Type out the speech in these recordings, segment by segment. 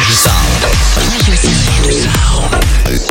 Pleasure Sound. Pleasure Sound.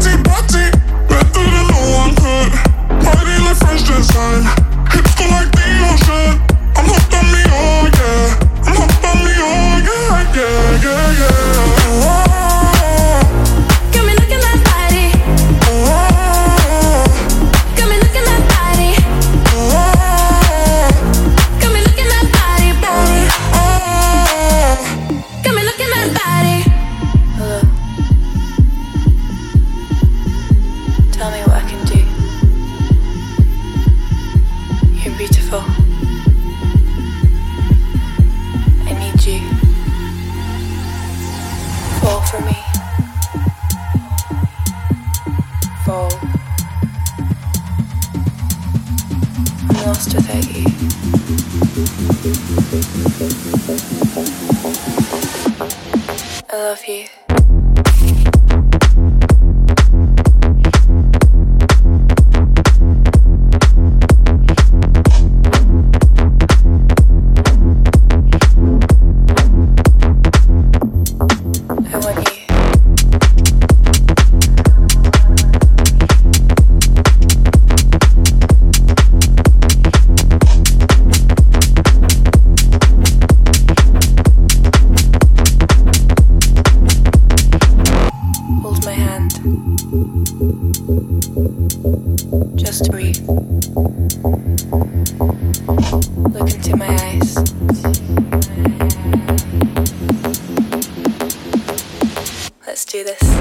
Body, body, better than no one could. Body like French design, hips go like the ocean. do this.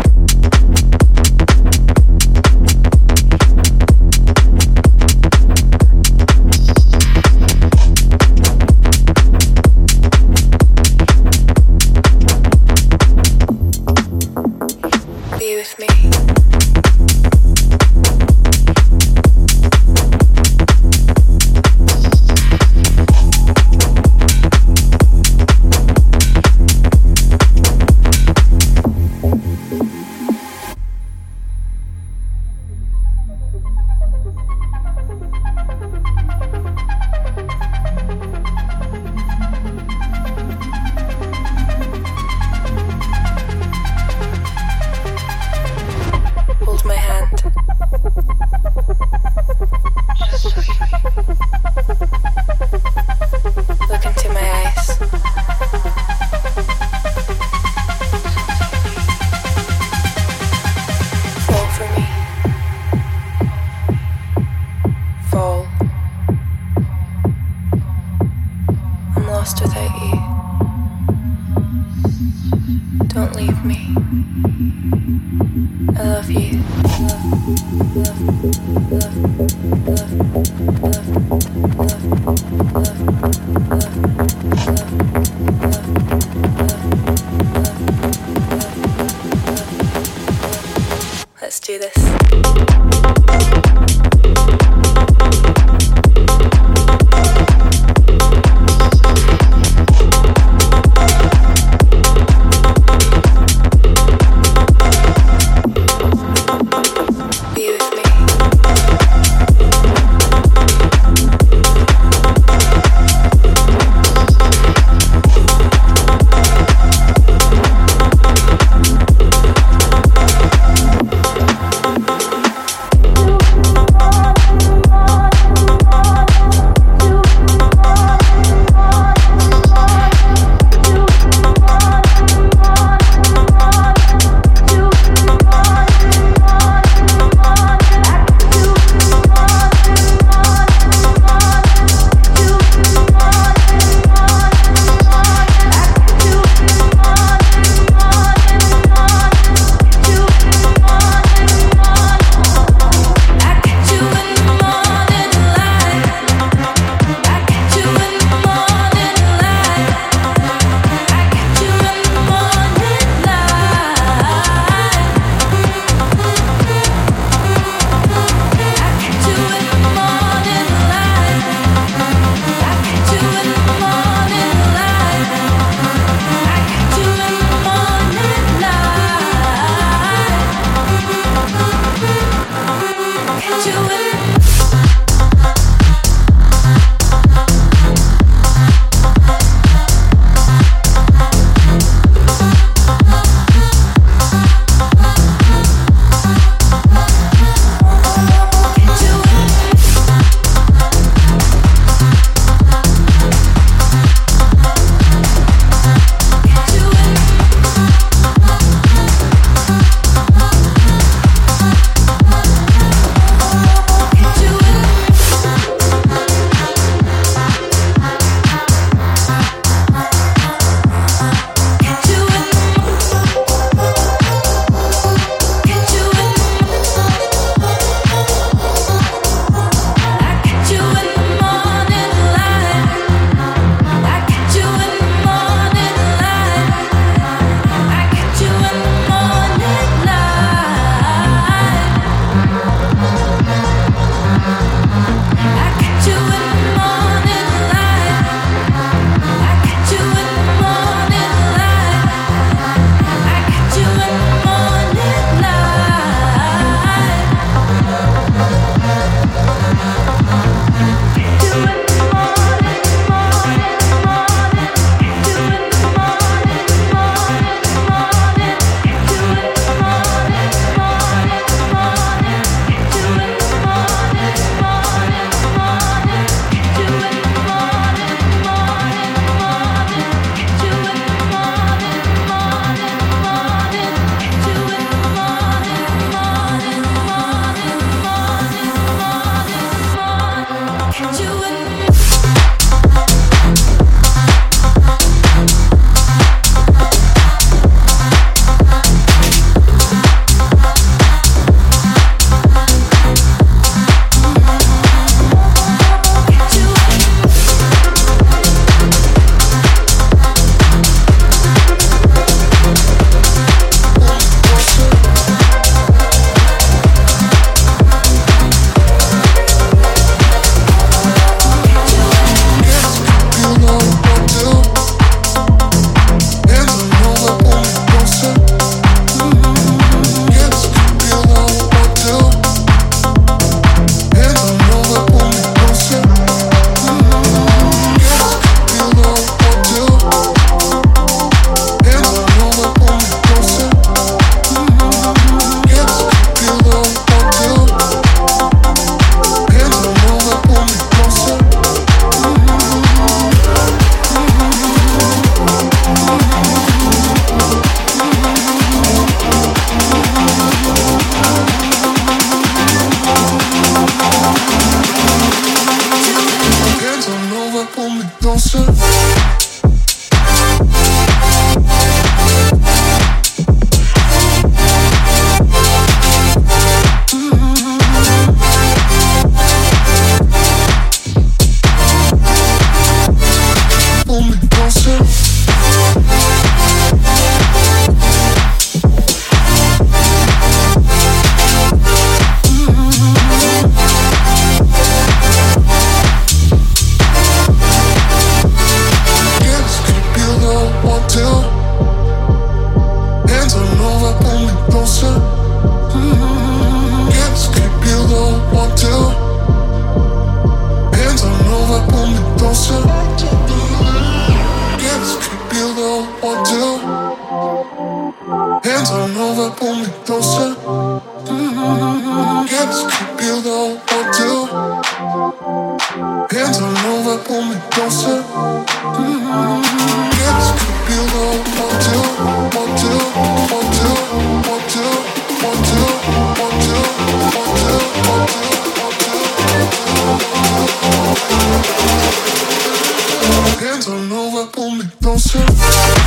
Shake up your